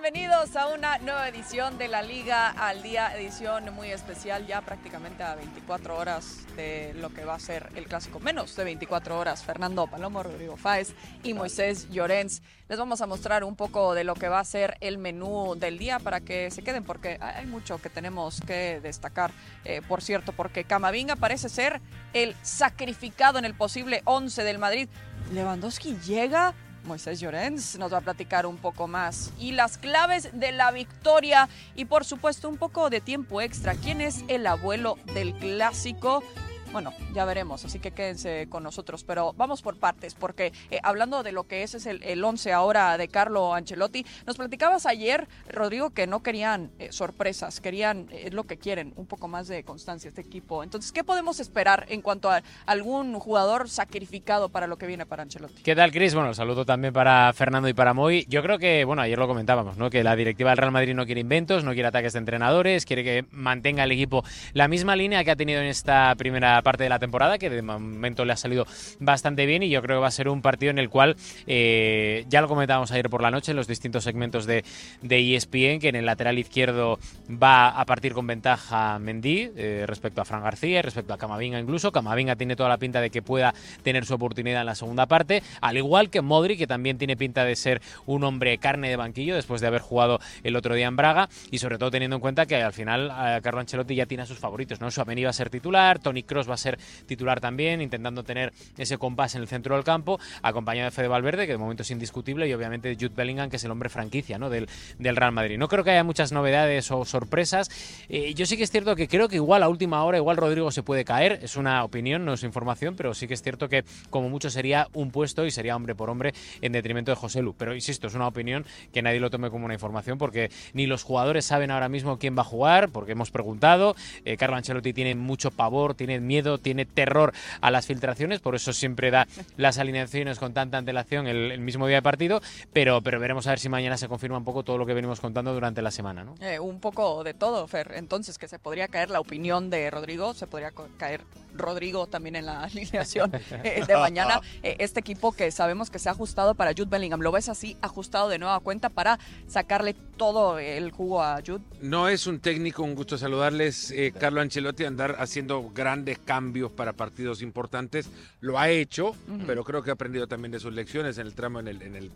Bienvenidos a una nueva edición de la Liga al Día, edición muy especial, ya prácticamente a 24 horas de lo que va a ser el clásico, menos de 24 horas. Fernando Palomo, Rodrigo Fáez y Moisés Llorens. Les vamos a mostrar un poco de lo que va a ser el menú del día para que se queden, porque hay mucho que tenemos que destacar. Eh, por cierto, porque Camavinga parece ser el sacrificado en el posible 11 del Madrid. Lewandowski llega Moisés Llorens nos va a platicar un poco más. Y las claves de la victoria y por supuesto un poco de tiempo extra. ¿Quién es el abuelo del clásico? Bueno, ya veremos, así que quédense con nosotros, pero vamos por partes, porque eh, hablando de lo que es, es el, el once ahora de Carlo Ancelotti, nos platicabas ayer, Rodrigo, que no querían eh, sorpresas, querían eh, lo que quieren, un poco más de constancia este equipo. Entonces, ¿qué podemos esperar en cuanto a algún jugador sacrificado para lo que viene para Ancelotti? ¿Qué tal, Cris? Bueno, saludo también para Fernando y para Moy. Yo creo que, bueno, ayer lo comentábamos, ¿no? Que la directiva del Real Madrid no quiere inventos, no quiere ataques de entrenadores, quiere que mantenga el equipo la misma línea que ha tenido en esta primera parte de la temporada, que de momento le ha salido bastante bien y yo creo que va a ser un partido en el cual, eh, ya lo comentábamos ayer por la noche en los distintos segmentos de, de ESPN, que en el lateral izquierdo va a partir con ventaja Mendy eh, respecto a Fran García, respecto a Camavinga incluso. Camavinga tiene toda la pinta de que pueda tener su oportunidad en la segunda parte, al igual que Modri, que también tiene pinta de ser un hombre carne de banquillo después de haber jugado el otro día en Braga y sobre todo teniendo en cuenta que al final eh, Carlo Ancelotti ya tiene a sus favoritos, ¿no? Suameni va a ser titular, Tony Cross va a ser titular también, intentando tener ese compás en el centro del campo, acompañado de Fede Valverde, que de momento es indiscutible, y obviamente de Jude Bellingham, que es el hombre franquicia ¿no? del, del Real Madrid. No creo que haya muchas novedades o sorpresas. Eh, yo sí que es cierto que creo que igual a última hora, igual Rodrigo se puede caer, es una opinión, no es información, pero sí que es cierto que como mucho sería un puesto y sería hombre por hombre en detrimento de José Lu. Pero insisto, es una opinión que nadie lo tome como una información porque ni los jugadores saben ahora mismo quién va a jugar, porque hemos preguntado. Eh, Carlo Ancelotti tiene mucho pavor, tiene miedo, tiene terror a las filtraciones, por eso siempre da las alineaciones con tanta antelación el, mismo día de partido, pero, pero veremos a ver si mañana se confirma un poco todo lo que venimos contando durante la semana. ¿no? Eh, un poco de todo, Fer. Entonces, que se podría caer la opinión de Rodrigo, se podría caer Rodrigo también en la alineación eh, de mañana. Eh, este equipo que sabemos que se ha ajustado para Jude Bellingham, ¿lo ves así ajustado de nueva cuenta para sacarle todo el jugo a Jude? No es un técnico, un gusto saludarles. Eh, Carlo Ancelotti andar haciendo grandes cambios para partidos importantes. Lo ha hecho, pero creo que ha aprendido también de sus lecciones en el tramo, en el, en el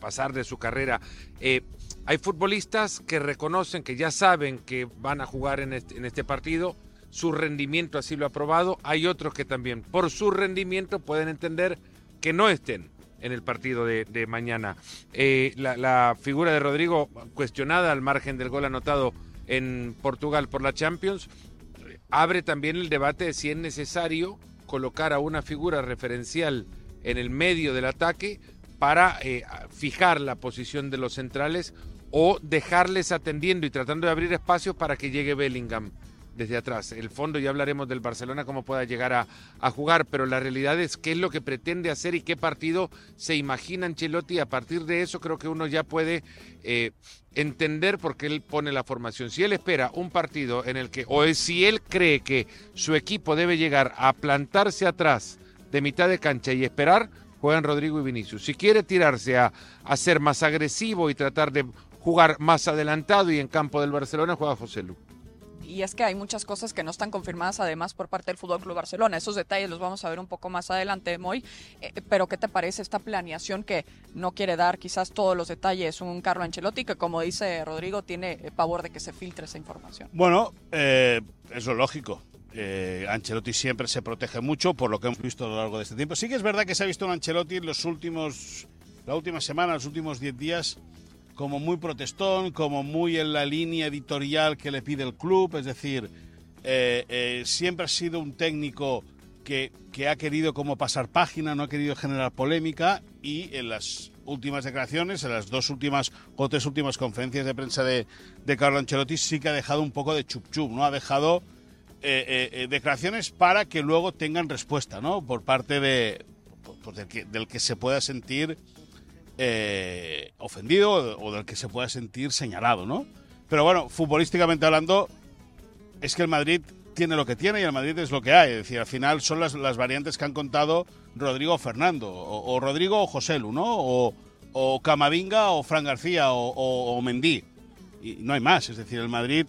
pasar de su carrera. hay futbolistas que reconocen, que ya saben que van a jugar en este, en este partido su rendimiento así lo ha probado. Hay otros que también por su rendimiento pueden entender que no estén en el partido de, mañana. Eh, la, figura de Rodrigo cuestionada al margen del gol anotado en Portugal por la Champions abre también el debate de si es necesario colocar a una figura referencial en el medio del ataque para eh, fijar la posición de los centrales o dejarles atendiendo y tratando de abrir espacios para que llegue Bellingham desde atrás. El fondo ya hablaremos del Barcelona, cómo pueda llegar a, jugar, pero la realidad es qué es lo que pretende hacer y qué partido se imagina Ancelotti. A partir de eso creo que uno ya puede eh, entender por qué él pone la formación. Si él espera un partido en el que, o si él cree que su equipo debe llegar a plantarse atrás de mitad de cancha y esperar, juegan Rodrigo y Vinicius. Si quiere tirarse a, a ser más agresivo y tratar de jugar más adelantado y en campo del Barcelona, juega José y es que hay muchas cosas que no están confirmadas además por parte del Fútbol Club Barcelona. Esos detalles los vamos a ver un poco más adelante, Moy. Eh, pero ¿qué te parece esta planeación que no quiere dar quizás todos los detalles un Carlo Ancelotti que, como dice Rodrigo, tiene eh, pavor de que se filtre esa información? Bueno, eh, es lo lógico. Ancelotti siempre se protege mucho por lo que hemos visto a lo largo de este tiempo. Sí que es verdad que se ha visto un Ancelotti en los últimos, la última semana, los últimos 10 días, como muy protestón, como muy en la línea editorial que le pide el club, es decir, eh, eh, siempre ha sido un técnico que, que, ha querido como pasar página, no ha querido generar polémica y en las últimas declaraciones, en las dos últimas o tres últimas conferencias de prensa de, de Carlo Ancelotti sí que ha dejado un poco de chup chup, ¿no? Ha dejado eh, declaraciones para que luego tengan respuesta, ¿no? Por parte de, pues del, que, del que se pueda sentir eh, ofendido o del que se pueda sentir señalado, ¿no? Pero bueno, futbolísticamente hablando, es que el Madrid tiene lo que tiene y el Madrid es lo que hay. Es decir, al final son las, las variantes que han contado Rodrigo Fernando, o, Rodrigo o José Lu, ¿no? O, Camavinga o Fran García o, o, Mendy. Y no hay más. Es decir, el Madrid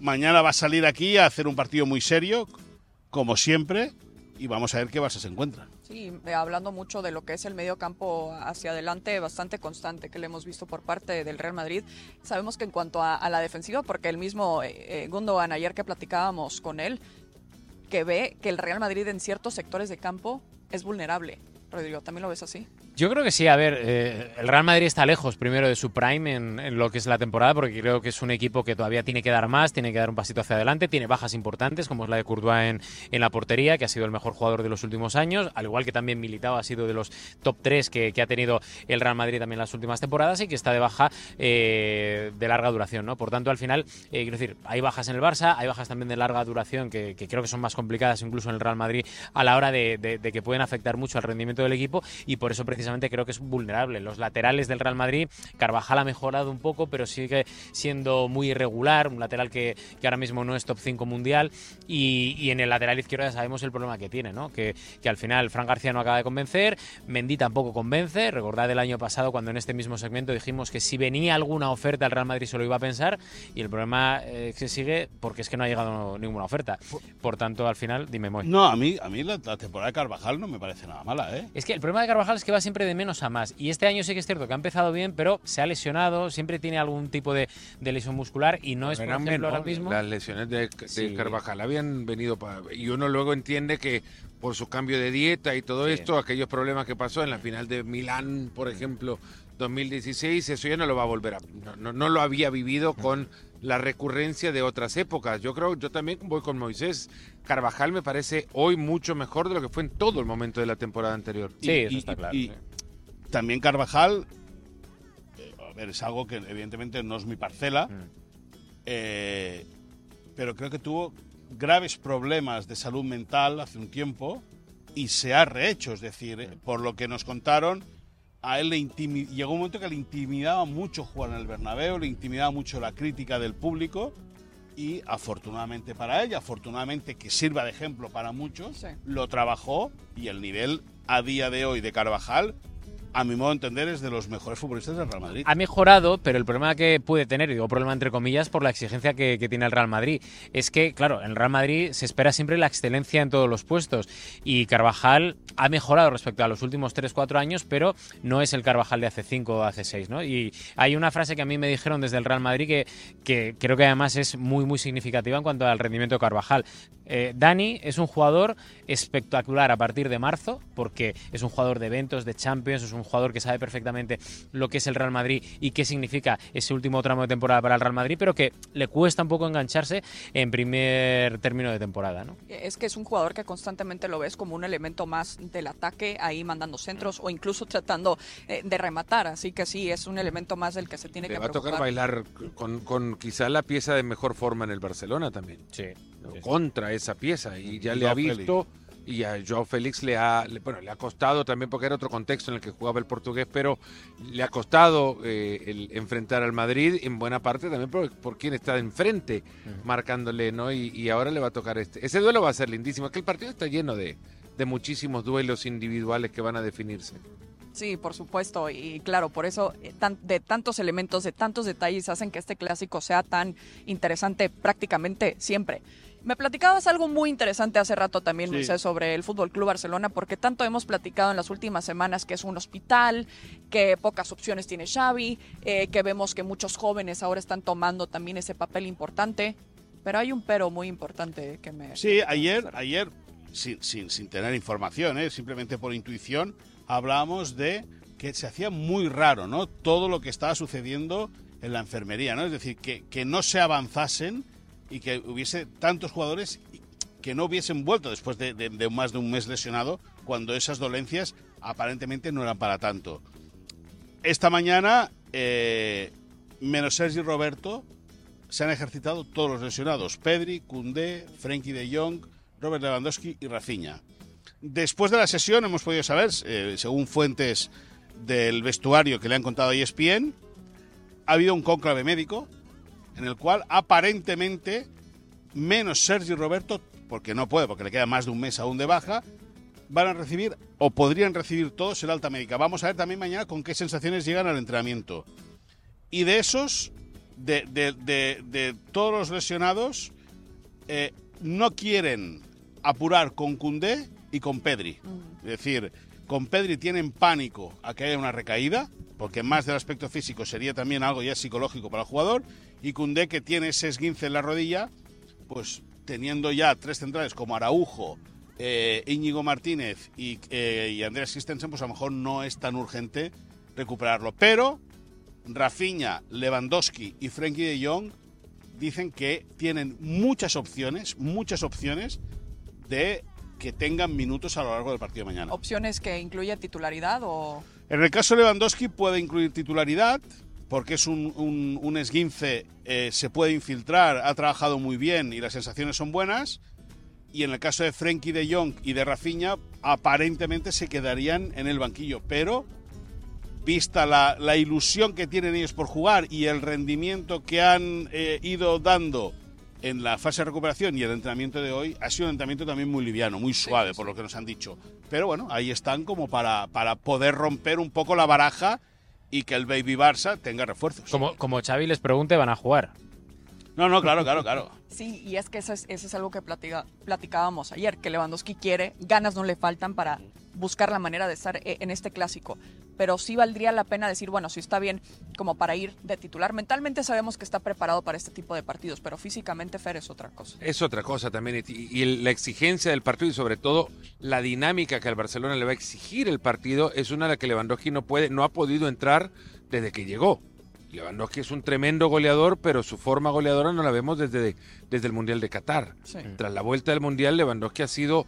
mañana va a salir aquí a hacer un partido muy serio, como siempre, y vamos a ver qué base se encuentra. Sí, eh, hablando mucho de lo que es el medio campo hacia adelante, bastante constante que le hemos visto por parte del Real Madrid. Sabemos que en cuanto a, a la defensiva, porque el mismo eh, eh, Gundogan, ayer que platicábamos con él, que ve que el Real Madrid en ciertos sectores de campo es vulnerable. Rodrigo, ¿también lo ves así? Yo creo que sí, a ver, eh, el Real Madrid está lejos primero de su prime en, lo que es la temporada, porque creo que es un equipo que todavía tiene que dar más, tiene que dar un pasito hacia adelante, tiene bajas importantes, como es la de Courtois en, en la portería, que ha sido el mejor jugador de los últimos años, al igual que también Militao ha sido de los top 3 que, que ha tenido el Real Madrid también en las últimas temporadas y que está de baja eh, de larga duración, ¿no? Por tanto, al final, eh, quiero decir, hay bajas en el Barça, hay bajas también de larga duración que, que creo que son más complicadas incluso en el Real Madrid a la hora de, de, de que pueden afectar mucho al rendimiento del equipo y por eso precisamente creo que es vulnerable. Los laterales del Real Madrid, Carvajal ha mejorado un poco, pero sigue siendo muy irregular, un lateral que, que ahora mismo no es top 5 mundial. Y, y, en el lateral izquierdo ya sabemos el problema que tiene, ¿no? Que, que, al final Fran García no acaba de convencer, Mendy tampoco convence. Recordad el año pasado cuando en este mismo segmento dijimos que si venía alguna oferta el Real Madrid se lo iba a pensar y el problema eh, que sigue porque es que no ha llegado ninguna oferta. Por tanto, al final, dime, Moy. No, a mí, a mí la, la temporada de Carvajal no me parece nada mala, ¿eh? Es que el problema de Carvajal es que va siempre de menos a más. Y este año sí que es cierto que ha empezado bien, pero se ha lesionado, siempre tiene algún tipo de, de lesión muscular y no es, por ejemplo, menos, ahora mismo... Las lesiones de, de sí. Carvajal habían venido para... Y uno luego entiende que por su cambio de dieta y todo sí. esto, aquellos problemas que pasó en la final de Milán, por ejemplo, 2016, eso ya no lo va a volver a... No, no, no lo había vivido con la recurrencia de otras épocas. Yo creo, yo también voy con Moisés. Carvajal me parece hoy mucho mejor de lo que fue en todo el momento de la temporada anterior. Sí, y, eso está claro. Y, también Carvajal, eh, a ver, es algo que evidentemente no es mi parcela, mm. eh, pero creo que tuvo graves problemas de salud mental hace un tiempo y se ha rehecho, es decir, mm. por lo que nos contaron, a él le llegó un momento que le intimidaba mucho jugar en el Bernabéu, le intimidaba mucho la crítica del público y afortunadamente para ella, afortunadamente que sirva de ejemplo para muchos, sí. lo trabajó y el nivel a día de hoy de Carvajal a mi modo de entender, es de los mejores futbolistas del Real Madrid. Ha mejorado, pero el problema que puede tener, digo problema entre comillas, por la exigencia que, que, tiene el Real Madrid, es que, claro, en el Real Madrid se espera siempre la excelencia en todos los puestos. Y Carvajal ha mejorado respecto a los últimos 3-4 años, pero no es el Carvajal de hace 5 o hace 6, ¿no? Y hay una frase que a mí me dijeron desde el Real Madrid que, que creo que además es muy, muy significativa en cuanto al rendimiento de Carvajal. Eh, Dani es un jugador espectacular a partir de marzo, porque es un jugador de eventos, de Champions, es un jugador que sabe perfectamente lo que es el Real Madrid y qué significa ese último tramo de temporada para el Real Madrid, pero que le cuesta un poco engancharse en primer término de temporada. ¿no? Es que es un jugador que constantemente lo ves como un elemento más del ataque, ahí mandando centros o incluso tratando eh, de rematar, así que sí, es un elemento más del que se tiene le que va a tocar bailar con, con quizá la pieza de mejor forma en el Barcelona también. Sí. Contra esa pieza y ya le ha visto y a Joao Félix le ha, le, bueno, le ha costado también porque era otro contexto en el que jugaba el portugués, pero le ha costado eh, el enfrentar al Madrid en buena parte también por, por quien está enfrente uh -huh. marcándole, ¿no? Y, y, ahora le va a tocar este. Ese duelo va a ser lindísimo, es que el partido está lleno de, de muchísimos duelos individuales que van a definirse. Sí, por supuesto. Y claro, por eso eh, de tantos elementos, de tantos detalles hacen que este clásico sea tan interesante prácticamente siempre. Me platicabas algo muy interesante hace rato también, sí. Moisés, sobre el Fútbol Club Barcelona, porque tanto hemos platicado en las últimas semanas que es un hospital, que pocas opciones tiene Xavi, eh, que vemos que muchos jóvenes ahora están tomando también ese papel importante. Pero hay un pero muy importante que me. Sí, ayer, ayer sin, sin, sin tener información, ¿eh? simplemente por intuición, hablábamos de que se hacía muy raro, ¿no? Todo lo que estaba sucediendo en la enfermería, ¿no? Es decir, que, que no se avanzasen y que hubiese tantos jugadores que no hubiesen vuelto después de, de, más de un mes lesionado cuando esas dolencias aparentemente no eran para tanto. Esta mañana, eh, menos Sergi Roberto, se han ejercitado todos los lesionados. Pedri, Koundé, Frenkie de Jong, Robert Lewandowski y Rafinha. Después de la sesión hemos podido saber, eh, según fuentes del vestuario que le han contado a ESPN, ha habido un cónclave médico en el cual aparentemente menos Sergi Roberto, porque no puede, porque le queda más de un mes aún de baja, van a recibir o podrían recibir todos el alta médica. Vamos a ver también mañana con qué sensaciones llegan al entrenamiento. Y de esos, de todos los lesionados, eh, no quieren apurar con Cundé y con Pedri. Es decir, con Pedri tienen pánico a que haya una recaída, porque más del aspecto físico sería también algo ya psicológico para el jugador, y Cundé que tiene ese esguince en la rodilla, pues teniendo ya tres centrales como Araujo, eh, Íñigo Martínez y, eh, y Andrés Christensen, pues a lo mejor no es tan urgente recuperarlo. Pero Rafinha, Lewandowski y Frenkie de Jong dicen que tienen muchas opciones, muchas opciones de que tengan minutos a lo largo del partido de mañana. ¿Opciones que incluye titularidad o...? En el caso de Lewandowski puede incluir titularidad, porque es un, un- un esguince, eh, se puede infiltrar, ha trabajado muy bien y las sensaciones son buenas. Y en el caso de Frenkie de Jong y de Rafinha, aparentemente se quedarían en el banquillo. Pero, vista la, la ilusión que tienen ellos por jugar y el rendimiento que han eh, ido dando en la fase de recuperación y el entrenamiento de hoy, ha sido un entrenamiento también muy liviano, muy suave, por lo que nos han dicho. Pero bueno, ahí están como para, para poder romper un poco la baraja y que el Baby Barça tenga refuerzos. Como, como Xavi les pregunte, van a jugar. No, no, claro, claro, claro. Sí, y es que eso es, eso es algo que platica- platicábamos ayer, que Lewandowski quiere, ganas no le faltan para buscar la manera de estar eh, en este clásico. Pero sí valdría la pena decir, bueno, si está bien como para ir de titular. Mentalmente sabemos que está preparado para este tipo de partidos, pero físicamente Fer es otra cosa. Es otra cosa también. Y, la exigencia del partido y sobre todo la dinámica que al Barcelona le va a exigir el partido es una a la que Lewandowski no puede, no ha podido entrar desde que llegó. Lewandowski es un tremendo goleador, pero su forma goleadora no la vemos desde, desde el Mundial de Qatar. Sí. Tras la vuelta del Mundial, Lewandowski ha sido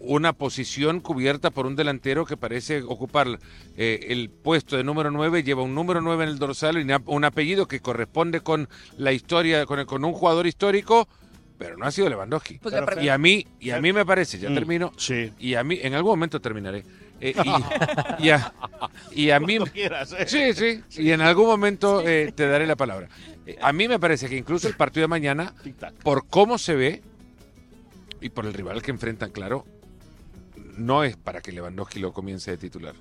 una posición cubierta por un delantero que parece ocupar eh, el puesto de número 9, lleva un número 9 en el dorsal y un apellido que corresponde con la historia, con, el- con un jugador histórico, pero no ha sido Lewandowski. Pues Y a mí, y a mí me parece, ya Mm, termino, Sí. y a mí, en algún momento terminaré. Eh, y, y a, y a mí, quieras, ¿eh? sí, sí, y en algún momento eh, te daré la palabra. Eh, a mí me parece que incluso el partido de mañana, por cómo se ve y por el rival que enfrentan, claro, no es para que Lewandowski lo comience de titular.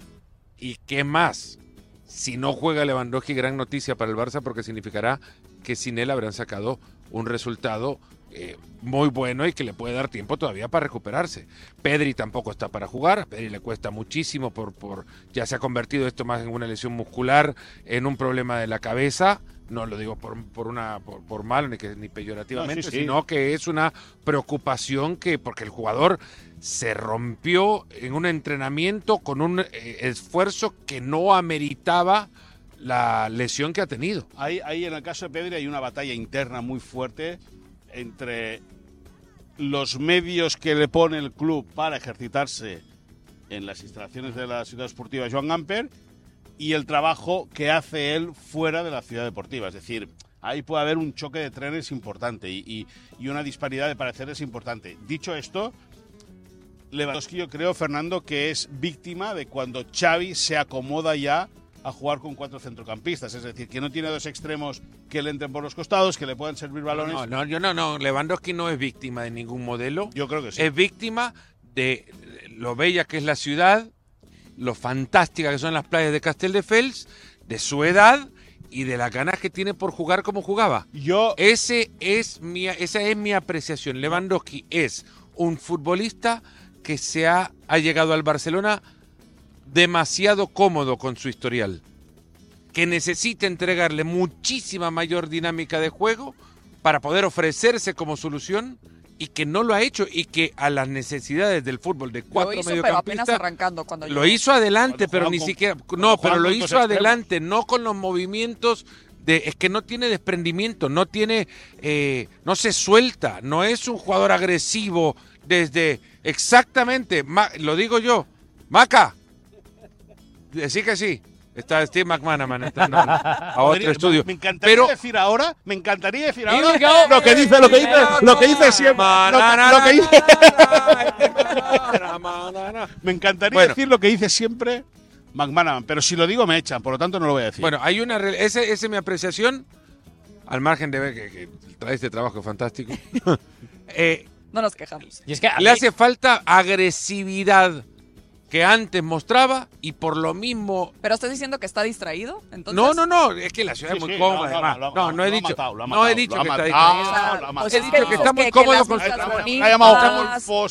¿Y qué más? Si no juega Lewandowski, gran noticia para el Barça porque significará que sin él habrán sacado un resultado eh, muy bueno y que le puede dar tiempo todavía para recuperarse. Pedri tampoco está para jugar, a Pedri le cuesta muchísimo por, por ya se ha convertido esto más en una lesión muscular, en un problema de la cabeza. No lo digo por, por una por, por mal ni, que, ni peyorativamente, No, sí, sí. sino que es una preocupación que porque el jugador se rompió en un entrenamiento con un eh, esfuerzo que no ameritaba la lesión que ha tenido. Ahí, ahí en el caso de Pedri hay una batalla interna muy fuerte entre los medios que le pone el club para ejercitarse en las instalaciones de la ciudad esportiva Joan Gamper y el trabajo que hace él fuera de la ciudad deportiva. Es decir, ahí puede haber un choque de trenes importante y, y- y una disparidad de pareceres importante. Dicho esto, Lewandowski yo creo, Fernando, que es víctima de cuando Xavi se acomoda ya a jugar con cuatro centrocampistas. Es decir, que no tiene dos extremos que le entren por los costados, que le puedan servir balones. No, no, yo no, no. Lewandowski no es víctima de ningún modelo. Yo creo que sí. Es víctima de lo bella que es la ciudad, lo fantástica que son las playas de Castelldefels, de su edad y de las ganas que tiene por jugar como jugaba. Yo, Ese es mi, esa es mi apreciación. Lewandowski es un futbolista que se ha, ha llegado al Barcelona demasiado cómodo con su historial. Que necesita entregarle muchísima mayor dinámica de juego para poder ofrecerse como solución y que no lo ha hecho y que a las necesidades del fútbol de Lo cuatro hizo, pero apenas mediocampistas arrancando cuando lo hizo adelante, Cuando pero ni con- siquiera. No, pero lo hizo extremos. adelante, no con los movimientos. De, es que no tiene desprendimiento, no tiene. eh, no se suelta, no es un jugador agresivo desde. Exactamente, Ma- lo digo yo. Maca, decir que sí. Está Steve McManaman entrando a, otro estudio. Me encantaría Pero decir ahora, me encantaría decir ahora go. lo que dice, lo que dice, lo que dice siempre, lo que- dice, me encantaría Bueno. decir lo que dice siempre McManaman, pero si lo digo me echan, por lo tanto no lo voy a decir. Bueno, hay una. esa es mi apreciación, al margen de ver que, que trae este trabajo fantástico. Eh, No nos quejamos. Y es que Le mí- hace falta agresividad que antes mostraba y por lo mismo... ¿Pero estás diciendo que está distraído? Entonces, No, no, no, es que la ciudad Sí, es muy sí, cómoda. no, no, además. No, no he dicho, no he dicho que está distraído. Ah, O lo ha sea, matado. pues He dicho que está muy que cómodo con su- Ha llamado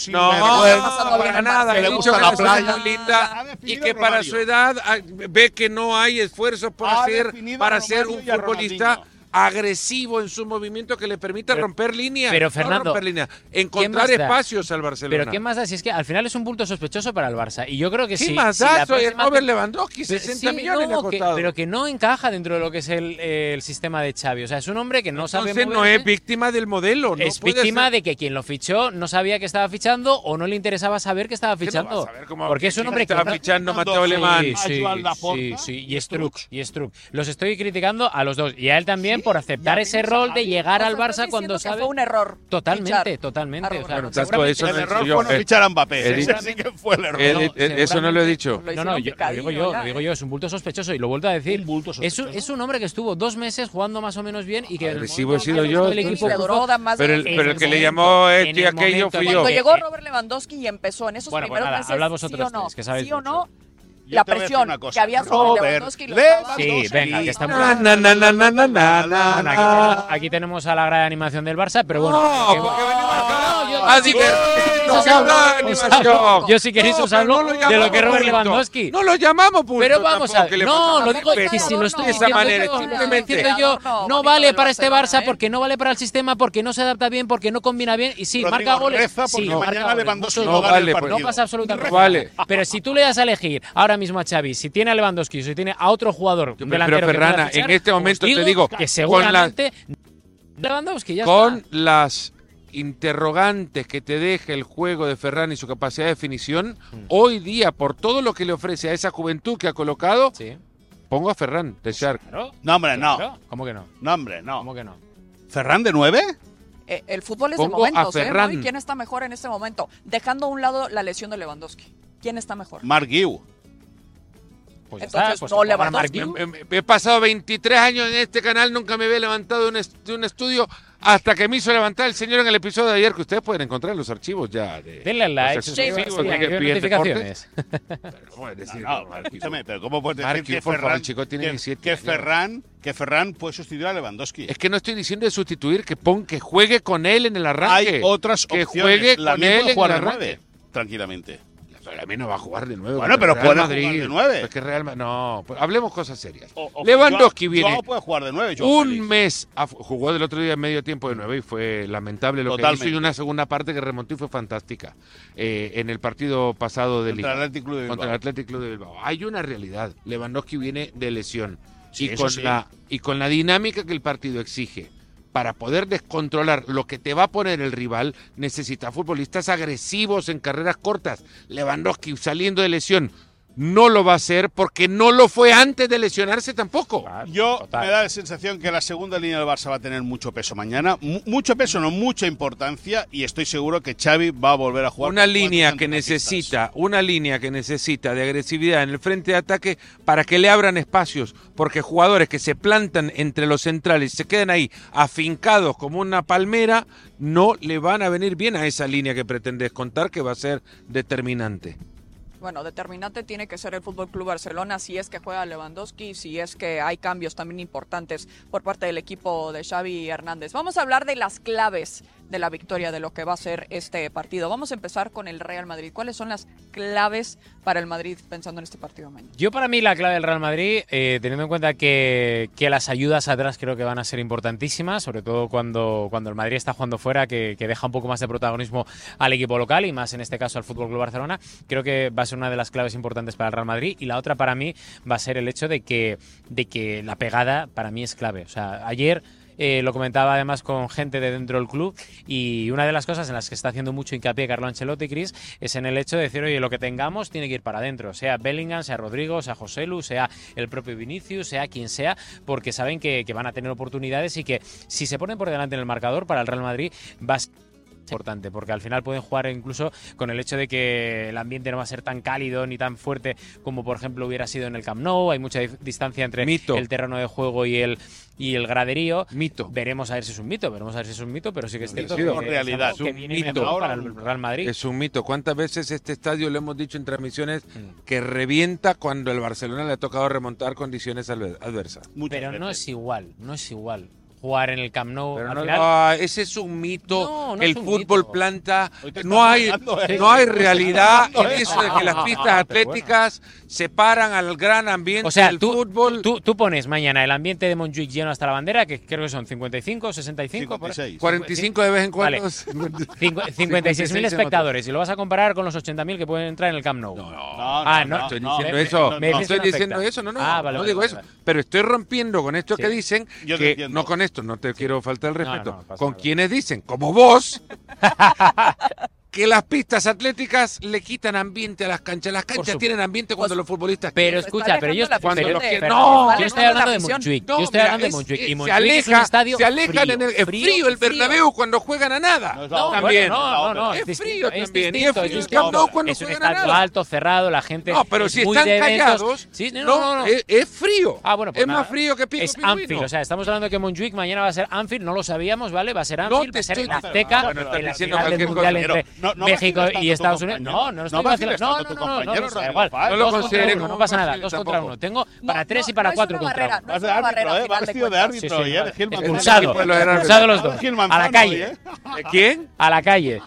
No, pasando bien para nada. He le dicho gusta que la playa. muy Ha linda y que para su edad ah, ve que no hay esfuerzos por Ha hacer para ser un futbolista. Agresivo en su movimiento que le permita Pero- romper líneas. pero, no Fernando, romper líneas, encontrar más espacios al Barcelona. Pero ¿qué más da? Si es que al final es un bulto sospechoso para el Barça. Y yo creo que ¿Qué sí. más si da? la Soy el Robert Lewandowski, Pero 60 sí, millones no, que- costado. pero que no encaja dentro de lo que es el, el sistema de Xavi. O sea, es un hombre que no sabe Entonces no moverse. es víctima del modelo. No es puede víctima ser- de que quien lo fichó no sabía que estaba fichando o no le interesaba saber que estaba ¿Qué no fichando. vas a ver cómo- porque es un hombre que está no- fichando Mateo Alemán. Sí, a sí, sí, Struck, y Struck. Los estoy criticando a los dos y a él también por aceptar ese rol de llegar al Barça cuando sabe fue un error. totalmente, fichar totalmente. Bueno, seguramente- eso no error fue no eh. fichar a Mbappé. Ese sí que fue el error. Él- eso no lo he dicho. No, no, yo, lo digo yo, lo digo ¿eh? yo, es un bulto sospechoso y lo vuelvo a decir. Un bulto Es un, sospechoso. es un hombre que estuvo dos meses jugando más o menos bien y que Agresivo he sido yo, Pero el, que le llamó el este y aquello fui yo. Cuando Eh, llegó eh, Robert Lewandowski y empezó en esos pues primeros meses, hablad ¿sí vosotros que sabéis ¿Sí o no? La presión que había sobre Lewandowski Sí, venga, que estamos- aquí, tenemos, a la gran animación del Barça, pero bueno. No, que- yo- si queréis que os hablo- de os animación. hablo- Yo si queréis No, os pero hablo no lo de lo que Robert. Lewandowski. No lo llamamos bulto Pero vamos a ver, no, lo digo que si lo estoy de esa diciendo manera, yo, simplemente. diciendo yo, No, vale para este Barça ¿eh? porque no vale para el sistema, porque no se adapta bien, porque no combina bien y sí, Rodrigo, marca goles. reza sí, marca goles, no vale, no pues. pasa absolutamente vale. nada. Pero si tú le das a elegir ahora mismo a Xavi, si tiene a Lewandowski, si tiene a otro jugador Pero, delantero Ferrana, en este momento te digo que seguramente Lewandowski ya con está. las interrogantes que te deja el juego de Ferran y su capacidad de definición, hoy día, por todo lo que le ofrece a esa juventud que ha colocado, Sí, pongo a Ferran de Shark. claro. No, hombre, no. ¿Cómo que no? No, hombre, no. ¿Cómo que no? ¿Ferran de 9? Eh, el fútbol es de Pongo a momentos, ¿eh? Ferran. ¿no? ¿Y quién está mejor en este momento? Dejando a un lado la lesión de Lewandowski. ¿Quién está mejor? Mark. Pues ya Entonces, está, pues no Lewandowski. Marquinhos. Em- em- He pasado 23 años en este canal, nunca me había levantado de un, est- de un estudio hasta que me hizo levantar el señor en el episodio de ayer, que ustedes pueden encontrar en los archivos ya. De, Denle like, ESPN notificaciones. Pero, ¿cómo es decir, No, no, Marquinhos? escúchame, pero ¿cómo puedes decir que favor, Ferran, el chico tiene que, 17 que. Ferran, que Ferran puede sustituir a Lewandowski? Es que no estoy diciendo de sustituir, que pon, que juegue con él en el arranque. Hay otras que opciones. juegue la con él en el arranque. 9, tranquilamente. Pero a mí no va a jugar de nuevo. Bueno, pero Real puede Madrid. jugar de nueve. Es que Real Ma- No, pues hablemos cosas serias. O- o Lewandowski Joao- viene Joao puede jugar de 9. Joao un mes, a- jugó del otro día en medio tiempo de nueve y fue lamentable lo que Totalmente. hizo y una segunda parte que remontó y fue fantástica eh, en el partido pasado de Contra el Liga Club de contra el Club de Bilbao. Hay una realidad, Lewandowski viene de lesión Sí, y con sí. la y con la dinámica que el partido exige para poder descontrolar lo que te va a poner el rival, necesita futbolistas agresivos en carreras cortas. Lewandowski saliendo de lesión no lo va a hacer porque no lo fue antes de lesionarse tampoco. Claro, Yo total. me da la sensación que la segunda línea del Barça va a tener mucho peso mañana. Mu- mucho peso, no mucha importancia. Y estoy seguro que Xavi va a volver a jugar. Una línea que necesita, una línea que necesita de agresividad en el frente de ataque para que le abran espacios, porque jugadores que se plantan entre los centrales y se quedan ahí afincados como una palmera, no le van a venir bien a esa línea que pretendes contar que va a ser determinante. Bueno, determinante tiene que ser el Fútbol Club Barcelona si es que juega Lewandowski, si es que hay cambios también importantes por parte del equipo de Xavi Hernández. Vamos a hablar de las claves de la victoria de lo que va a ser este partido. Vamos a empezar con el Real Madrid. ¿Cuáles son las claves para el Madrid pensando en este partido mañana? Yo para mí la clave del Real Madrid, eh, teniendo en cuenta que, que las ayudas atrás creo que van a ser importantísimas, sobre todo cuando, cuando el Madrid está jugando fuera, que, que deja un poco más de protagonismo al equipo local y más en este caso al Fútbol Club Barcelona, creo que va a ser una de las claves importantes para el Real Madrid. Y la otra para mí va a ser el hecho de que, de que la pegada para mí es clave. O sea, ayer eh, lo comentaba además con gente de dentro del club y una de las cosas en las que está haciendo mucho hincapié Carlo Ancelotti, Chris, es en el hecho de decir, oye, lo que tengamos tiene que ir para adentro, sea Bellingham, sea Rodrigo, sea José Lu, sea el propio Vinicius, sea quien sea, porque saben que, van a tener oportunidades y que si se ponen por delante en el marcador para el Real Madrid va importante, porque al final pueden jugar incluso con el hecho de que el ambiente no va a ser tan cálido ni tan fuerte como por ejemplo hubiera sido en el Camp Nou, hay mucha distancia entre Mito. el terreno de juego y el y el graderío. Mito. Veremos a ver si es un mito, veremos a ver si es un mito, pero sí que es cierto que es realidad. que Es un viene mito. mejor para Ahora el Real Madrid. Es un mito. ¿Cuántas veces este estadio, lo hemos dicho en transmisiones, Mm. que revienta cuando el Barcelona le ha tocado remontar condiciones adver- adversas? Muchas Pero no veces. es igual, no es igual jugar en el Camp Nou. Pero al no, final- ah, ese es un mito. No, no el es un fútbol mito. planta. No hay, ¿eh? no hay realidad en eso de que las pistas Pero atléticas separan al gran ambiente O sea, del tú, fútbol. tú, tú pones mañana el ambiente de Montjuic lleno hasta la bandera, que creo que son 55, 65, por ahí. 56. 45 de vez en cuando. Vale. Cincu- 56.000 espectadores y lo vas a comparar con los 80.000 que pueden entrar en el Camp Nou. No, no. No, Ah, no, no, estoy no, diciendo eso. me- me no estoy no diciendo afecta. eso, no, no. Ah, vale, no vale, digo vale, eso. vale. Pero estoy rompiendo con esto Sí. que dicen que no con esto, no te quiero faltar el respeto. no, con nada. quienes dicen, como vos, que las pistas atléticas le quitan ambiente a las canchas. Las canchas supuesto. tienen ambiente cuando Pues- los futbolistas Pero quieren. Escucha, pero yo Cuando pero- los que- de- no, está yo estoy la hablando de. Montjuic. No, yo estoy mira, hablando de es- Montjuic. eh, Y se Montjuic es un aleja, estadio se alejan frío, en el es frío, el Bernabéu cuando juegan a nada. No, es No, también. bueno, no, no, no, Es distinto, frío es también, y es distinto, frío es distinto. Nou cuando Es un juegan a estadio nada. alto, cerrado, la gente No, pero es si muy están de callados, Sí, no, no, no, no. Es, es frío. Ah, bueno, pues es más frío que pico Es. Anfield, o sea, estamos hablando de que Montjuic mañana va a ser Anfield, no lo sabíamos, ¿vale? Va a ser Anfield, va a ser el Azteca, en la final del Mundial entre No, no México y Estados Unidos. No, no, no No estoy vaciles vacilando. No, no, tu no, no, no, no, da igual. No lo uno, como no pasa nada, dos contra uno. Tengo No, para tres no, y para no cuatro contra uno. no Vas de árbitro, ¿eh? Vas final de vestido de árbitro Sí, sí, ¿eh? Expulsado. Pues Expulsado los árbitro. dos. A la calle. ¿eh? ¿De quién? A la calle.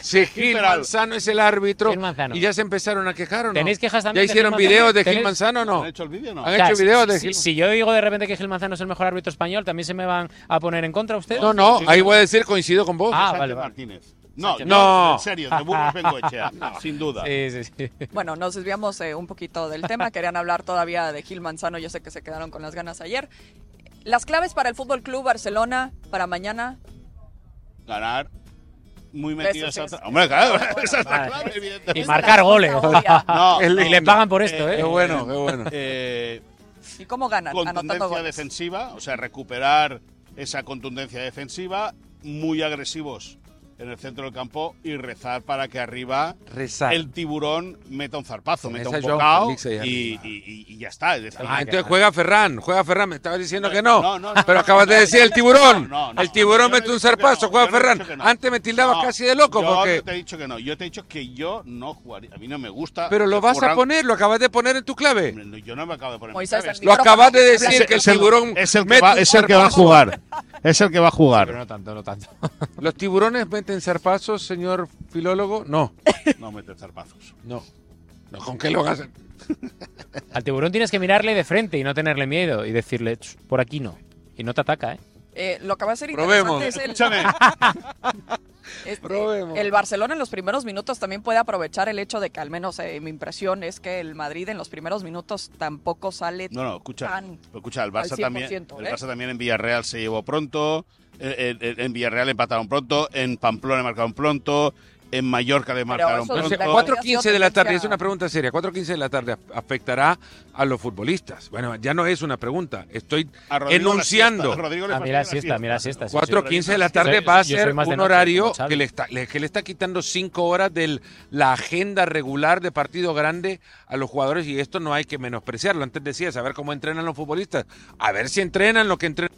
Si Gil. Manzano es el árbitro Gil Manzano. y ya se empezaron a quejar o no. ¿Tenéis quejas ¿Ya también de hicieron videos de Gil ¿Tenéis- Manzano o no? ¿Han hecho el vídeo no? ¿Han hecho si- videos de si, Gil si yo digo de repente que Gil Manzano es el mejor árbitro español, ¿también se me van a poner en contra ustedes? No, no, ahí voy a decir coincido con vos. Ah, vale. Martínez. No, Sánchez. No. no, en serio, de Burgos Bengoechea, sin duda. Sí, sí, sí. Bueno, nos desviamos eh, un poquito del tema. Querían hablar todavía de Gil Manzano. Yo sé que se quedaron con las ganas ayer. Las claves para el Fútbol Club Barcelona para mañana. Ganar muy metido Eso esa sí es- otra. Hombre, claro, Bueno, esa es la clave, Y evidentemente. marcar goles. No, Y le pagan por esto, Eh, ¿eh? Qué bueno, qué bueno. eh, ¿Y cómo ganan? Anotando contundencia goles. defensiva, o sea, recuperar esa contundencia defensiva, muy agresivos en el centro del campo y rezar para que arriba Rezar. el tiburón meta un zarpazo, meta un bocado y, arriba. y- y- y ya está. Es decir, Ah, entonces juega Ferran, juega Ferran. Me estabas diciendo que no. No, no, no, pero no, acabas no, de no, decir el tiburón. no, no, el tiburón mete un zarpazo, no, juega Ferran. Antes me tildabas No, casi de loco yo porque. te he dicho que no. Yo te he dicho que yo no jugaría. A mí no me gusta. Pero lo vas a poner, lo acabas de poner en tu clave. Yo no me acabo de poner. Moisés, mi clave. Lo acabas de decir que el Es el- tiburón es el que va, a jugar. Es el que va a Pero jugar. no tanto, no tanto. ¿Los tiburones meten zarpazos, señor filólogo? No, No mete zarpazos. no. No, ¿Con qué lo hagas? Al tiburón tienes que mirarle de frente y no tenerle miedo y decirle, "Ch, por aquí no. Y no te ataca, ¿eh? Eh, lo que va a ser Probemos. interesante es el, Escúchame. es- Probemos. el Barcelona en los primeros minutos también puede aprovechar el hecho de que al menos eh, mi impresión es que el Madrid en los primeros minutos tampoco sale No, no, escucha. tan Escucha, el Barça también. 100%, El ¿eh? Barça también en Villarreal se llevó pronto. eh, eh, En Villarreal empataron pronto. En Pamplona marcaron pronto. En Mallorca le marcaron eso O es sea, la pronto. cuatro- 4.15 de la tarde, es una pregunta seria, 4.15 de la tarde afectará a los futbolistas. Bueno, ya no es una pregunta, estoy A Rodrigo la enunciando. siesta, a Rodrigo le Ah, mira, fastidia siesta, mira, siesta. sí, sí. 4.15 de la Soy- tarde va a ser de un noche, horario como Xavi. que le, está, le- que le está quitando 5 horas de la agenda regular de partido grande a los jugadores y esto no hay que menospreciarlo. Antes decías, a ver cómo entrenan los futbolistas, a ver si entrenan lo que entrenan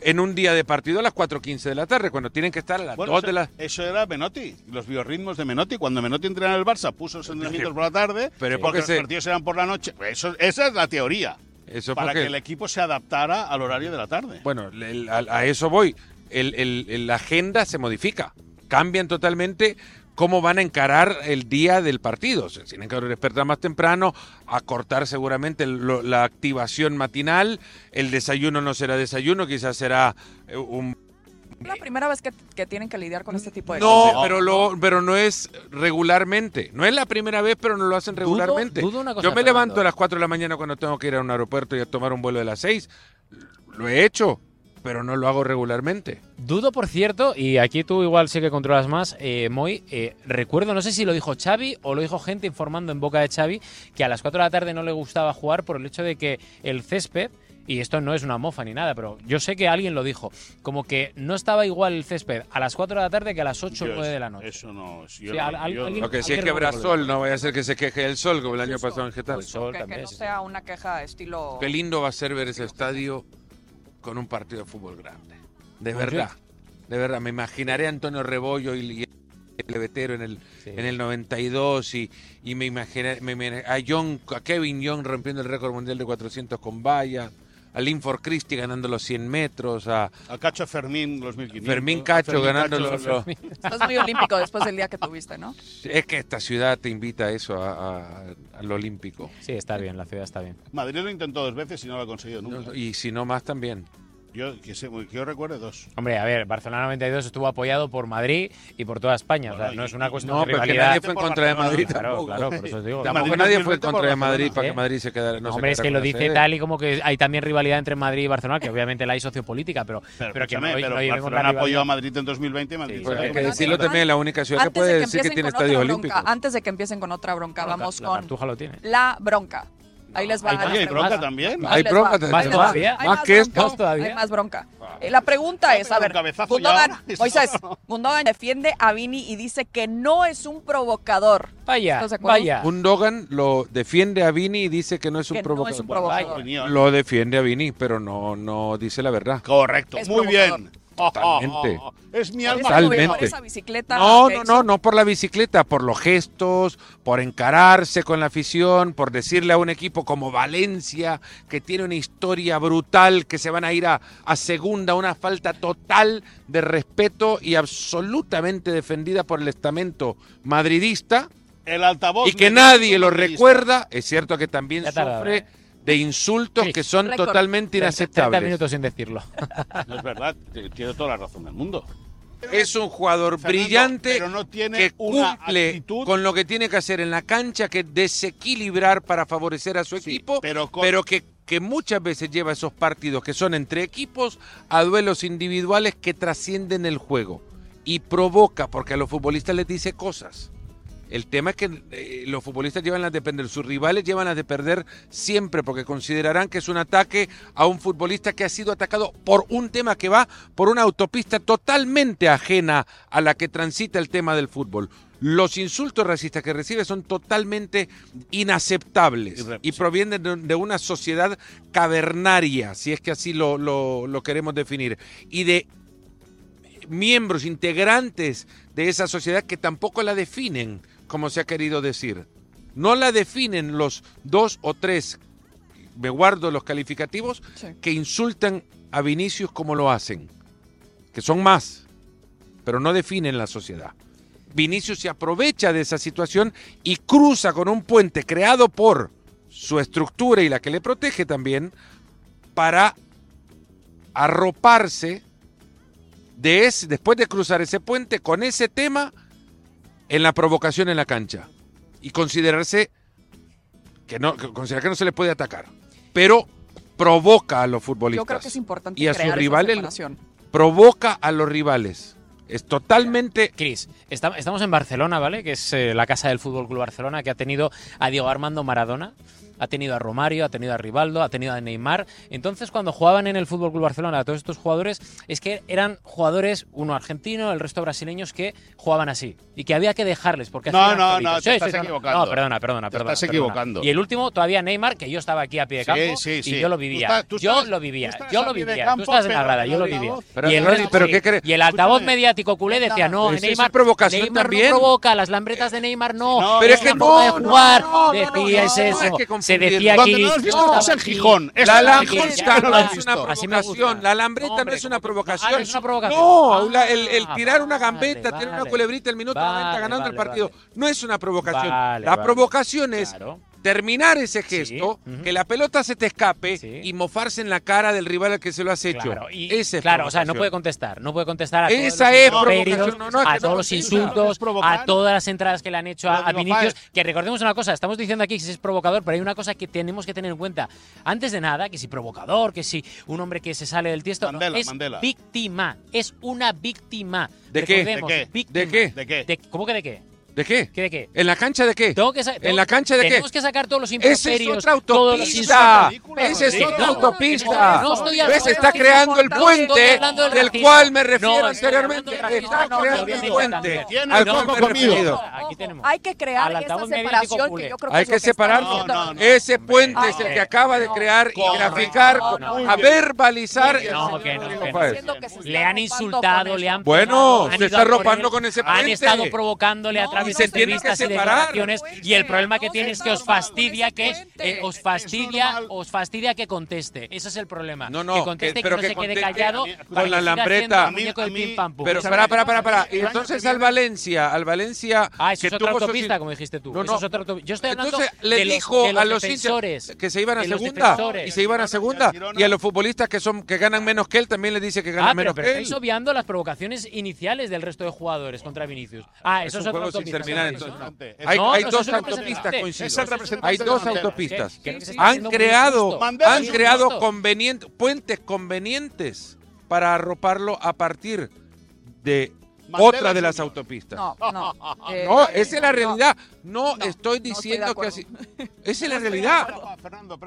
en un día de partido a las 4.15 de la tarde, cuando tienen que estar a las Bueno, 2 eso, de la... eso era Menotti, los biorritmos de Menotti. Cuando Menotti entrenaba en el Barça, puso los entrenamientos por la tarde, Pero porque porque los se- partidos eran por la noche. Eso, esa es la teoría. Eso para porque- que el equipo se adaptara al horario de la tarde. Bueno, el- a, a eso voy. El- el- la agenda se modifica. Cambian totalmente cómo van a encarar el día del partido. Se tienen que despertar más temprano, acortar seguramente el- lo- la activación matinal. El desayuno no será desayuno, quizás será eh, un... Es la primera vez que, que tienen que lidiar con este tipo de No, cosas. pero, lo, pero no es regularmente. No es la primera vez, pero no lo hacen regularmente. dudo una cosa, Yo me levanto a las 4 de la mañana cuando tengo que ir a un aeropuerto y a tomar un vuelo de las 6. Lo he hecho, pero no lo hago regularmente. Dudo, por cierto, y aquí tú igual sí que controlas más, eh, Moy, eh, recuerdo, no sé si lo dijo Xavi o lo dijo gente informando en boca de Xavi, que a las 4 de la tarde no le gustaba jugar por el hecho de que el césped y esto no es una mofa ni nada, pero yo sé que alguien lo dijo, como que no estaba igual el césped a las 4 de la tarde que a las 8 o Yo 9 de la noche. Eso no. si yo no- al- al- yo- alguien- Lo que sí es que habrá sol, no vaya a ser que se queje el sol como el año pasado en Getafe. Pues sol que, no sea una queja estilo... Qué lindo va a ser ver ese estadio con un partido de fútbol grande. De verdad. De verdad. Me imaginaré a Antonio Rebollo y, el Levetero en el, Sí. en el 92 y, y me imaginé me, me- a, John, a Kevin Young rompiendo el récord mundial de 400 con vallas, a Linford Christie ganando los 100 metros, a A Cacho Fermín, los 1500. Fermín Cacho Fermín ganando Cacho, los... los- Estás muy olímpico después del día que tuviste, ¿no? Es que esta ciudad te invita a eso, a, a- al olímpico. Sí, está bien, la ciudad está bien. Madrid lo intentó dos veces y no lo ha conseguido nunca. Y si no más también. Yo, que, sé, que yo recuerde dos. Hombre, a ver, Barcelona 92 estuvo apoyado por Madrid y por toda España. o sea, Bueno, no y- es una cuestión No, de rivalidad. nadie fue en contra de Madrid Claro, tampoco. claro, por eso os digo. Tampoco Madrid nadie 2020 fue en contra de Madrid para ¿eh? que Madrid se quedara. No se Hombre, es quedara que lo dice tal y como que hay también rivalidad entre Madrid y Barcelona, que obviamente la hay sociopolítica, pero, Pero, pero que no, no pero con Barcelona la apoyó a. Madrid en 2020 y Madrid Sí, Pues hay que decirlo antes- también, la única ciudad que puede de que decir que empiecen tiene con otra estadios bronca, olímpicos. antes de que empiecen con otra bronca, vamos con la bronca. Ahí les va. Hay ¿hay preguntas. bronca también? Hay bronca. ¿Todavía? Hay ¿Más que bronca. esto? ¿Más todavía? Hay más bronca. Eh, La pregunta es, a un ver, Gundogan. Moisés, Gundogan defiende a Vini y dice que no es un provocador. Vaya, vaya. Un Dogan lo defiende a Vini y dice que no es un Que no provocador. es un provocador. Lo defiende a Vini, pero no, no dice la verdad. Correcto, Es muy provocador. bien. Totalmente. Es mi alma. Totalmente. por esa bicicleta No, no, no, no por la bicicleta, por los gestos, por encararse con la afición, por decirle a un equipo como Valencia, que tiene una historia brutal, que se van a ir a, a segunda, una falta total de respeto y absolutamente defendida por el estamento madridista, El altavoz. y que nadie lo madridista. recuerda, es cierto que también sufre ¿eh? De insultos Sí. que son Récord. totalmente 30 inaceptables. minutos sin decirlo. No es verdad, tiene toda la razón del mundo. Es un jugador Fernando, brillante pero no tiene que cumple actitud- con lo que tiene que hacer en la cancha, que es desequilibrar para favorecer a su Sí, equipo, pero que, que muchas veces lleva esos partidos que son entre equipos a duelos individuales que trascienden el juego y provoca, porque a los futbolistas les dice cosas. El tema es que eh, los futbolistas llevan las de perder, sus rivales llevan las de perder siempre, porque considerarán que es un ataque a un futbolista que ha sido atacado por un tema que va por una autopista totalmente ajena a la que transita el tema del fútbol. Los insultos racistas que recibe son totalmente inaceptables y provienen de, de una sociedad cavernaria, si es que así lo, lo- lo queremos definir, y de miembros integrantes de esa sociedad que tampoco la definen, como se ha querido decir. No la definen los dos o tres, me guardo los calificativos, Sí. que insultan a Vinicius como lo hacen, que son más, pero no definen la sociedad. Vinicius se aprovecha de esa situación y cruza con un puente creado por su estructura y la que le protege también para arroparse de ese, después de cruzar ese puente con ese tema en la provocación en la cancha y considerarse que no que considerar que no se le puede atacar, pero provoca a los futbolistas Yo creo que es importante y a sus rivales provoca a los rivales. Es totalmente Cris, esta- estamos en Barcelona, ¿vale? Que es eh, la casa del Fútbol Club Barcelona, que ha tenido a Diego Armando Maradona, ha tenido a Romario, ha tenido a Rivaldo, ha tenido a Neymar. Entonces, cuando jugaban en el Fútbol Club Barcelona, todos estos jugadores, es que eran jugadores, uno argentino, el resto brasileños, que jugaban así. Y que había que dejarles, porque No, no, no, te estás no, equivocando. No, perdona, perdona, Te perdona. estás perdona. equivocando. Y el último, todavía Neymar, que yo estaba aquí a pie de Sí, campo, sí, y sí. yo lo Tú vivía. estás- tú yo lo tú vivía, yo lo vivía. campo, Tú estás en la pero grada, yo lo vivía. Pero, y el, ¿pero sí, qué crees? y el altavoz Escúchame. mediático culé decía, no, Pero Neymar, es provocación Neymar también. no provoca, las lambretas de Neymar no. No, Pero es que no, de jugar. no, no, no, decía no, es no, eso. Se decía Donde aquí. no lo has visto yo es en. Gijón. La es Gijón, lambreta no no es una provocación. La lambreta no es una provocación. No es una provocación. No, la- el, el tirar una vale, gambeta, tirar una vale. culebrita el minuto 90 Vale, ganando el partido. vale. No es una provocación. Vale, la vale. provocación es Claro. Terminar ese gesto, ujú. que la pelota se te escape Sí. y mofarse en la cara del rival al que se lo has hecho. Claro, y- es claro o sea, no puede contestar, no puede contestar a Esa todos es los provocación, improperios, no, no, es a que todos no, los sí, insultos, a todas las entradas que le han hecho a, a Vinicius. Que recordemos una cosa, estamos diciendo aquí que si es provocador, pero hay una cosa que tenemos que tener en cuenta. Antes de nada, que si provocador, que si un hombre que se sale del tiesto, no, Mandela, es Mandela. víctima, es una víctima. ¿De qué? ¿De qué? ¿De qué? ¿De qué? ¿Cómo que de qué? ¿De qué? ¿Qué de qué? ¿En la cancha de qué? Tengo que ¿En la cancha de qué? Tenemos que sacar todos los Esa es improperios, otra autopista. Esa es otra autopista. no estoy ¿Ves? Está creando el puente del cual me refiero anteriormente. Está creando el puente. al cual me he referido. Hay que crear esa separación culé. que yo creo que Hay que separarlo. Ese puente es el que acaba de crear y graficar, a verbalizar. Le han insultado, le han Bueno, han se está arropando con ese Han puente. estado provocándole a Tiene que entrevistas y separar. declaraciones y el problema que No, tiene es que os fastidia que eh, os Es fastidia, os fastidia que conteste. Ese es el problema. No, no, que conteste, que- que, pero no que se quede callado con para la que siga lambreta. muñeco a del mí- pim pam pum. Pero para, para, para, para. Y entonces que al Valencia, al Valencia. Ah, eso que es otra autopista, como dijiste tú. No, Eso no. es otra autopista. Yo estoy hablando Entonces le de los, dijo de los a los defensores. que se iban a segunda y se iban a segunda y a los futbolistas que son que ganan menos que él también le dice que ganan Ah, pero, menos pero que él. estáis obviando las provocaciones iniciales del resto de jugadores contra Vinicius. Ah, Es eso es otra autopista. Terminar, entonces. Hay, No, hay no, dos autopistas representante Hay dos autopistas. ¿Qué- qué se está Han creado, han creado justo. convenient- puentes convenientes para arroparlo a partir de otra de las autopistas. No, no. eh, No, esa es la realidad. No, No, estoy no estoy de diciendo que así. Esa es la realidad.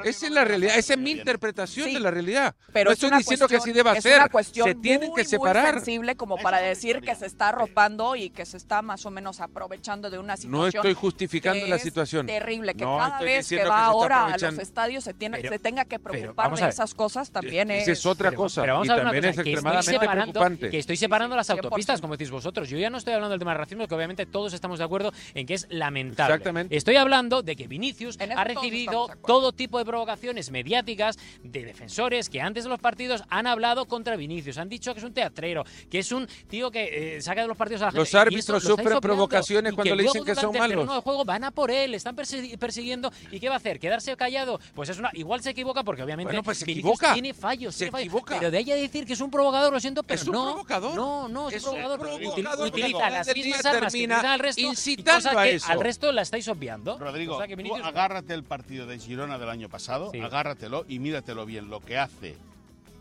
Esa es la realidad. pasa Esa es mi interpretación Sí, de la realidad. Pero no es estoy una diciendo que así deba es ser. Una cuestión Se tienen muy, que muy separar. sensible como para es decir que se está arropando y que se está más o menos aprovechando de una situación. No estoy justificando que la es situación. Terrible, que No, cada vez que va ahora a los estadios se, tiene, Pero- se tenga que preocupar de esas cosas también Esa es... es otra cosa. pero vamos y a ver una también cosa, es extremadamente preocupante. Que estoy separando las 100%. autopistas, como decís vosotros. Yo ya no estoy hablando del tema del racismo, que obviamente todos estamos de acuerdo en que es lamentable. Exactamente. Estoy hablando de que Vinicius ha recibido todo tipo de provocaciones mediáticas de defensores que antes de los partidos han hablado contra Vinicius. Han dicho que es un teatrero, que es un tío que eh, saca de los partidos a la gente. Los árbitros sufren provocaciones cuando que le dicen que son el malos. de juego van a por él, le están persi- persiguiendo. ¿Y qué va a hacer? ¿Quedarse callado? Pues es una. Igual se equivoca porque obviamente Bueno, pues se Vinicius equivoca. tiene fallos. Se tiene fallos. equivoca. Pero de ahí a decir que es un provocador, lo siento, pero Es un no. provocador. No, no, es, Es un un provocador. Utiliza al las mismas armas que termina utilizan al resto. incitando cosa a que eso. al resto la estáis obviando. Rodrigo, Cosa que tú Vinicius- agárrate el partido de Girona del año pasado, Sí. agárratelo y míratelo bien lo que hace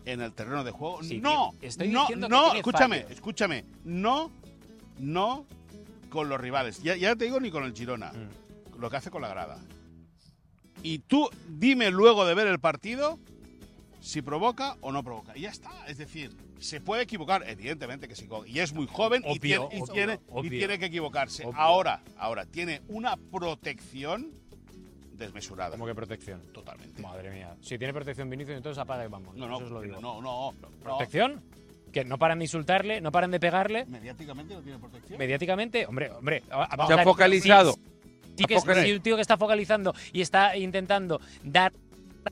en el terreno de juego. Sí, no, estoy no, diciendo que no, escúchame, escúchame, no, no con los rivales. Ya, ya te digo ni con el Girona, Mm. lo que hace con la grada. Y tú dime luego de ver el partido si provoca o no provoca. Y ya está, es decir, se puede equivocar, evidentemente que sí, y es muy joven y, Obvio, tiene, y obvio, tiene- y tiene que equivocarse. Obvio. Ahora, ahora, tiene una protección desmesurada. Como que protección. Totalmente. Madre mía. Si tiene protección Vinicius, entonces apaga y vamos. No, no, Eso os lo digo. no, no, no. ¿Protección? Que no paran de insultarle, no paran de pegarle. Mediáticamente no tiene protección. Mediáticamente, hombre, hombre. vamos Se ha focalizado. sí, sí que es- focalizado. si un tío que está focalizando y está intentando dar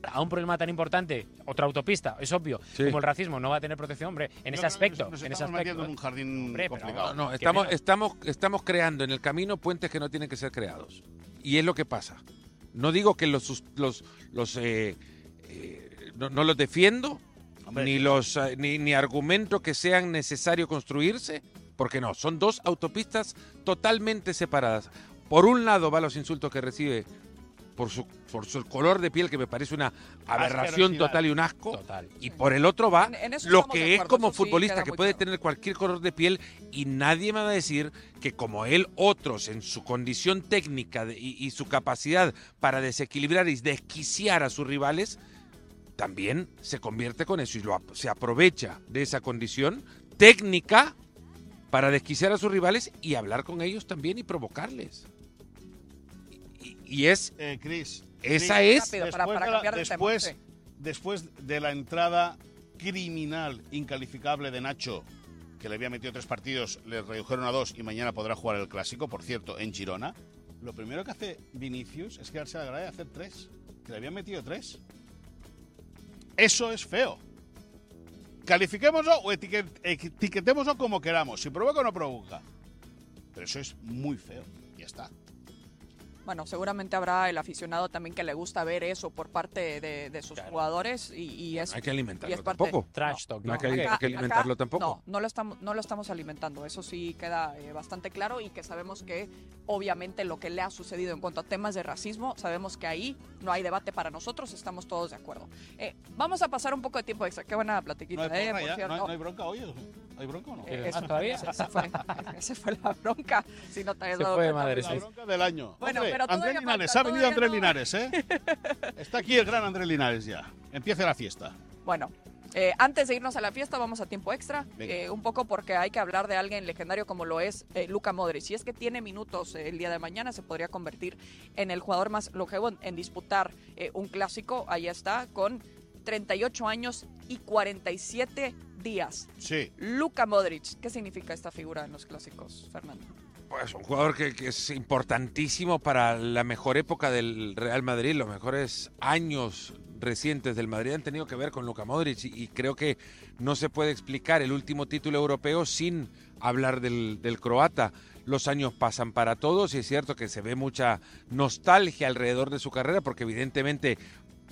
a un problema tan importante, otra autopista, es obvio, Sí. como el racismo, no va a tener protección, hombre, en Yo ese aspecto. Nos, en ese estamos aspecto. metiendo en un jardín Hombre, pero complicado. No, no, ¿Qué estamos, menos? estamos, estamos creando en el camino puentes que no tienen que ser creados. Y es lo que pasa. No digo que los, sus- los, los eh, eh, no, no los defiendo, Hombre, ni los eh, ni, ni argumento que sean necesario construirse, porque no, son dos autopistas totalmente separadas. Por un lado va los insultos que recibe por su, por su color de piel, que me parece una aberración total y un asco. Total. Y por el otro va En- en eso lo que es acuerdo, como sí futbolista, que puede claro. tener cualquier color de piel y nadie me va a decir que como él, otros en su condición técnica de- y, y su capacidad para desequilibrar y desquiciar a sus rivales, también se convierte con eso y lo, se aprovecha de esa condición técnica para desquiciar a sus rivales y hablar con ellos también y provocarles. Y, es, Eh, Chris. esa Chris, es Rápido, para- después para de la- cambiar de tema, después, sí. después de la entrada criminal, incalificable de Nacho, que le había metido tres partidos, le redujeron a dos y mañana podrá jugar el clásico, por cierto, en Girona. Lo primero que hace Vinicius es quedarse a la grada y hacer tres. Que le habían metido tres. Eso es feo. Califiquémoslo o etiquet- etiquetémoslo como queramos. Si provoca o no provoca. Pero eso es muy feo. Ya está. Bueno, seguramente habrá el aficionado también que le gusta ver eso por parte de, de sus jugadores y, y es hay que y alimentarlo es parte- tampoco. Trash talk. No hay que- Ok. hay que alimentarlo tampoco. No, no lo estamos, no lo estamos alimentando. Eso sí queda eh, bastante claro y que sabemos que obviamente lo que le ha sucedido en cuanto a temas de racismo, sabemos que ahí no hay debate para nosotros, estamos todos de acuerdo. Eh, vamos a pasar un poco de tiempo extra. Qué buena platiquita, No hay, eh, porra por ya, cierto. no hay- no hay bronca hoy. ¿Hay bronca o no? Eh, ¿Más eso- todavía? Esa fue, esa fue la bronca. Si no te Se dado fue, cuenta, madre, La bronca del año. Bueno, Hombre, pero Andrés Linares, falta, ha venido Andrés no. Linares, ¿eh? Está aquí el gran Andrés Linares ya. Empieza la fiesta. Bueno, eh, antes de irnos a la fiesta, vamos a tiempo extra. Eh, un poco porque hay que hablar de alguien legendario como lo es eh, Luka Modric. Si es que tiene minutos eh, el día de mañana, se podría convertir en el jugador más longevo en, en disputar eh, un clásico. Ahí está, con 38 años y 47 días. Sí. Luka Modric, ¿qué significa esta figura en los clásicos, Fernando? Pues un jugador que, que es importantísimo para la mejor época del Real Madrid. Los mejores años recientes del Madrid han tenido que ver con Luka Modric y, y creo que no se puede explicar el último título europeo sin hablar del, del croata. Los años pasan para todos y es cierto que se ve mucha nostalgia alrededor de su carrera porque evidentemente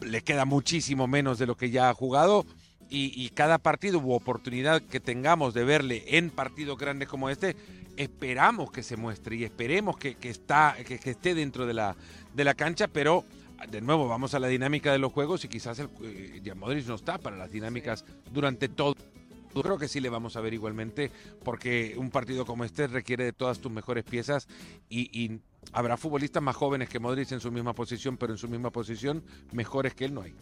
le queda muchísimo menos de lo que ya ha jugado. Y, y cada partido u oportunidad que tengamos de verle en partidos grandes como este, esperamos que se muestre y esperemos que, que está, que, que esté dentro de la, de la cancha, pero de nuevo vamos a la dinámica de los juegos y quizás el, eh, Modric no está para las dinámicas durante todo. Creo que sí le vamos a ver igualmente porque un partido como este requiere de todas tus mejores piezas y, y habrá futbolistas más jóvenes que Modric en su misma posición, pero en su misma posición mejores que él no hay.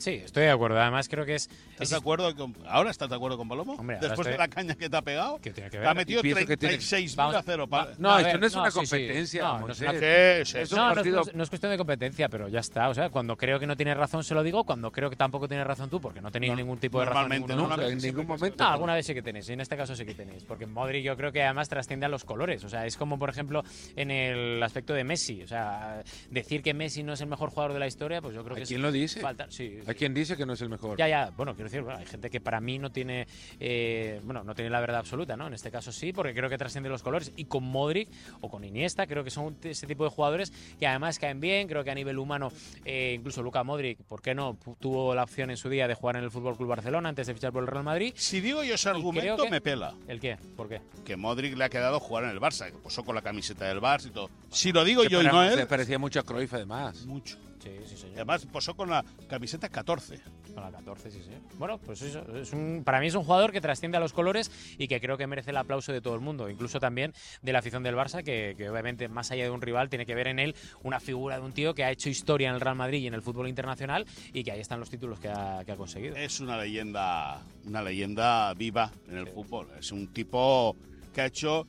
Sí, estoy de acuerdo. Además, creo que es. ¿Estás es- de acuerdo con, ¿Ahora estás de acuerdo con Palomo? Hombre, Después de la caña que te ha pegado, ¿Qué tiene que te ver? ha metido Y pienso que tiene- 36 Vamos- a 0. va- No, a esto no es una sí, sí. competencia, No, no es una- Es un No, no, partido- es, no es cuestión de competencia, pero ya está. O sea, cuando creo que no tienes razón se lo digo, cuando creo que tampoco tienes razón tú, porque no tenéis No, ningún tipo de razón. normalmente los en ningún momento. No, alguna vez sí que tenéis, y en este caso sí que tenéis, porque Modric yo creo que además trasciende a los colores, o sea, es como por ejemplo en el aspecto de Messi, o sea, decir que Messi no es el mejor jugador de la historia, pues yo creo que ¿A es quién lo dice? falta, sí. ¿Hay quien dice que no es el mejor? Ya, ya, bueno, quiero decir, bueno, hay gente que para mí no tiene, eh, bueno, no tiene la verdad absoluta, ¿no? En este caso sí, porque creo que trasciende los colores. Y con Modric o con Iniesta, creo que son ese tipo de jugadores que además caen bien. Creo que a nivel humano, eh, incluso Luca Modric, ¿por qué no? Tuvo la opción en su día de jugar en el Fútbol Club Barcelona antes de fichar por el Real Madrid. Si digo yo ese argumento, que- me pela. ¿El qué? ¿Por qué? Que Modric le ha quedado jugar en el Barça, que posó con la camiseta del Barça y todo. Si lo digo yo y no Se él, parecía mucho a Cruyff además. mucho. Sí, sí, señor. Además, posó con la camiseta 14. Con la 14, sí, sí. Bueno, pues eso, es un, para mí es un jugador que trasciende a los colores y que creo que merece el aplauso de todo el mundo, incluso también de la afición del Barça, que, que obviamente más allá de un rival tiene que ver en él una figura de un tío que ha hecho historia en el Real Madrid y en el fútbol internacional y que ahí están los títulos que ha, que ha conseguido. Es una leyenda, una leyenda viva en el fútbol. Es un tipo que ha hecho.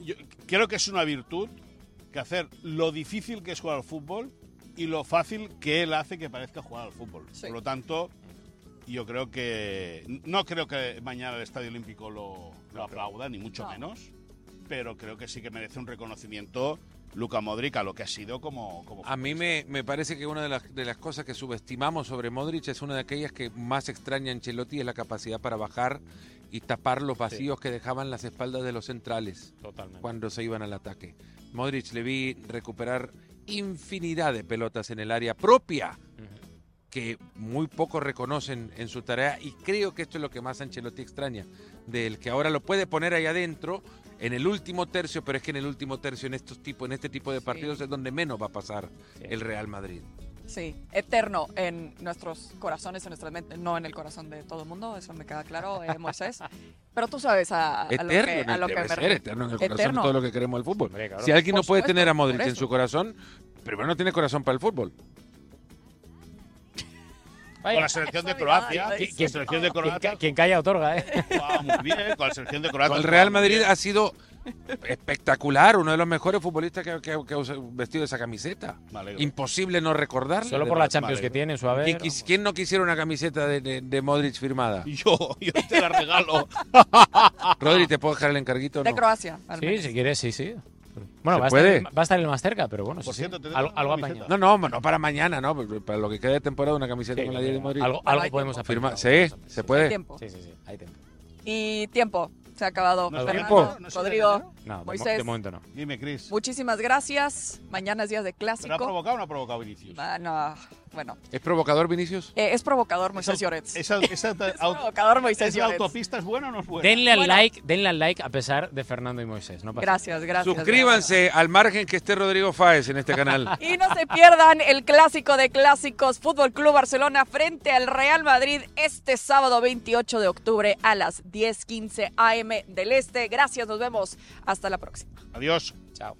Yo creo que es una virtud que hacer lo difícil que es jugar al fútbol y lo fácil que él hace que parezca jugar al fútbol. Sí. Por lo tanto, yo creo que. No creo que mañana el Estadio Olímpico lo, lo aplauda, ni mucho No. menos. Pero creo que sí que merece un reconocimiento Luca Modric a lo que ha sido como. como A mí me, me parece que una de las, de las cosas que subestimamos sobre Modric es una de aquellas que más extraña a Ancelotti es la capacidad para bajar y tapar los vacíos que dejaban las espaldas de los centrales Totalmente. cuando se iban al ataque. Modric le vi recuperar infinidad de pelotas en el área propia que muy pocos reconocen en su tarea y creo que esto es lo que más Ancelotti extraña del que ahora lo puede poner ahí adentro en el último tercio, pero es que en el último tercio en estos tipos en este tipo de partidos es donde menos va a pasar Sí. el Real Madrid. Sí, eterno en nuestros corazones, en nuestra mente, no en el corazón de todo el mundo, eso me queda claro, eh, Moisés. Pero tú sabes a, a lo Eterno, que, a lo que debe me ser refiero. eterno en el corazón Eterno. todo lo que queremos del fútbol. Hombre, claro. Si alguien no puede supuesto, tener a Modric en su corazón, primero no tiene corazón para el fútbol. Vaya, Con la selección de Croacia. eso. selección de quien, Croacia. ca- quien calla otorga, ¿eh? jugaba muy bien. Con la selección de Croacia. El jugaba Real Madrid ha sido espectacular, uno de los mejores futbolistas que, que- que vestido esa camiseta. Imposible no recordarlo. Solo por la. Champions que tiene en su haber. ¿Quién, no quisiera una camiseta de, de- de Modric firmada? Yo, yo te la regalo. Rodri, ¿te puedo dejar el encarguito? De no? Croacia, al Sí, menos. si quieres, sí, sí. Bueno, ¿Se va a, puede? estar, va a estar el más cerca, pero bueno, Por sí, cierto, sí. algo, algo apañado. No, no, no para mañana, ¿no? Para lo que quede de temporada, una camiseta Sí, con la 10 de Modric. algo, algo hay podemos afirmar. Firma- sí, se puede. Tiempo. Sí, sí, sí, hay tiempo. Y tiempo, se ha acabado. ¿No tiempo? ¿No Rodrigo? No, Moisés. de momento no. Dime, Chris. muchísimas gracias. Mañana es día de ¿Pero ha clásico. provocado o no ha provocado Vinicius? Ah, no, bueno, ¿Es provocador, Vinicius? eh, es provocador Moisés Esa- Llorens. Esa, esa, Es provocador Moisés esa autopista es buena o no es buena? Denle al Bueno. like, denle al like a pesar de Fernando y Moisés. No pasa Gracias, gracias. Suscríbanse al margen que esté Rodrigo Fáez en este canal. Y no se pierdan el clásico de clásicos Fútbol Club Barcelona frente al Real Madrid este sábado 28 de octubre a las 10:15 AM del Este. Gracias, nos vemos. Hasta la próxima. Adiós. Chao.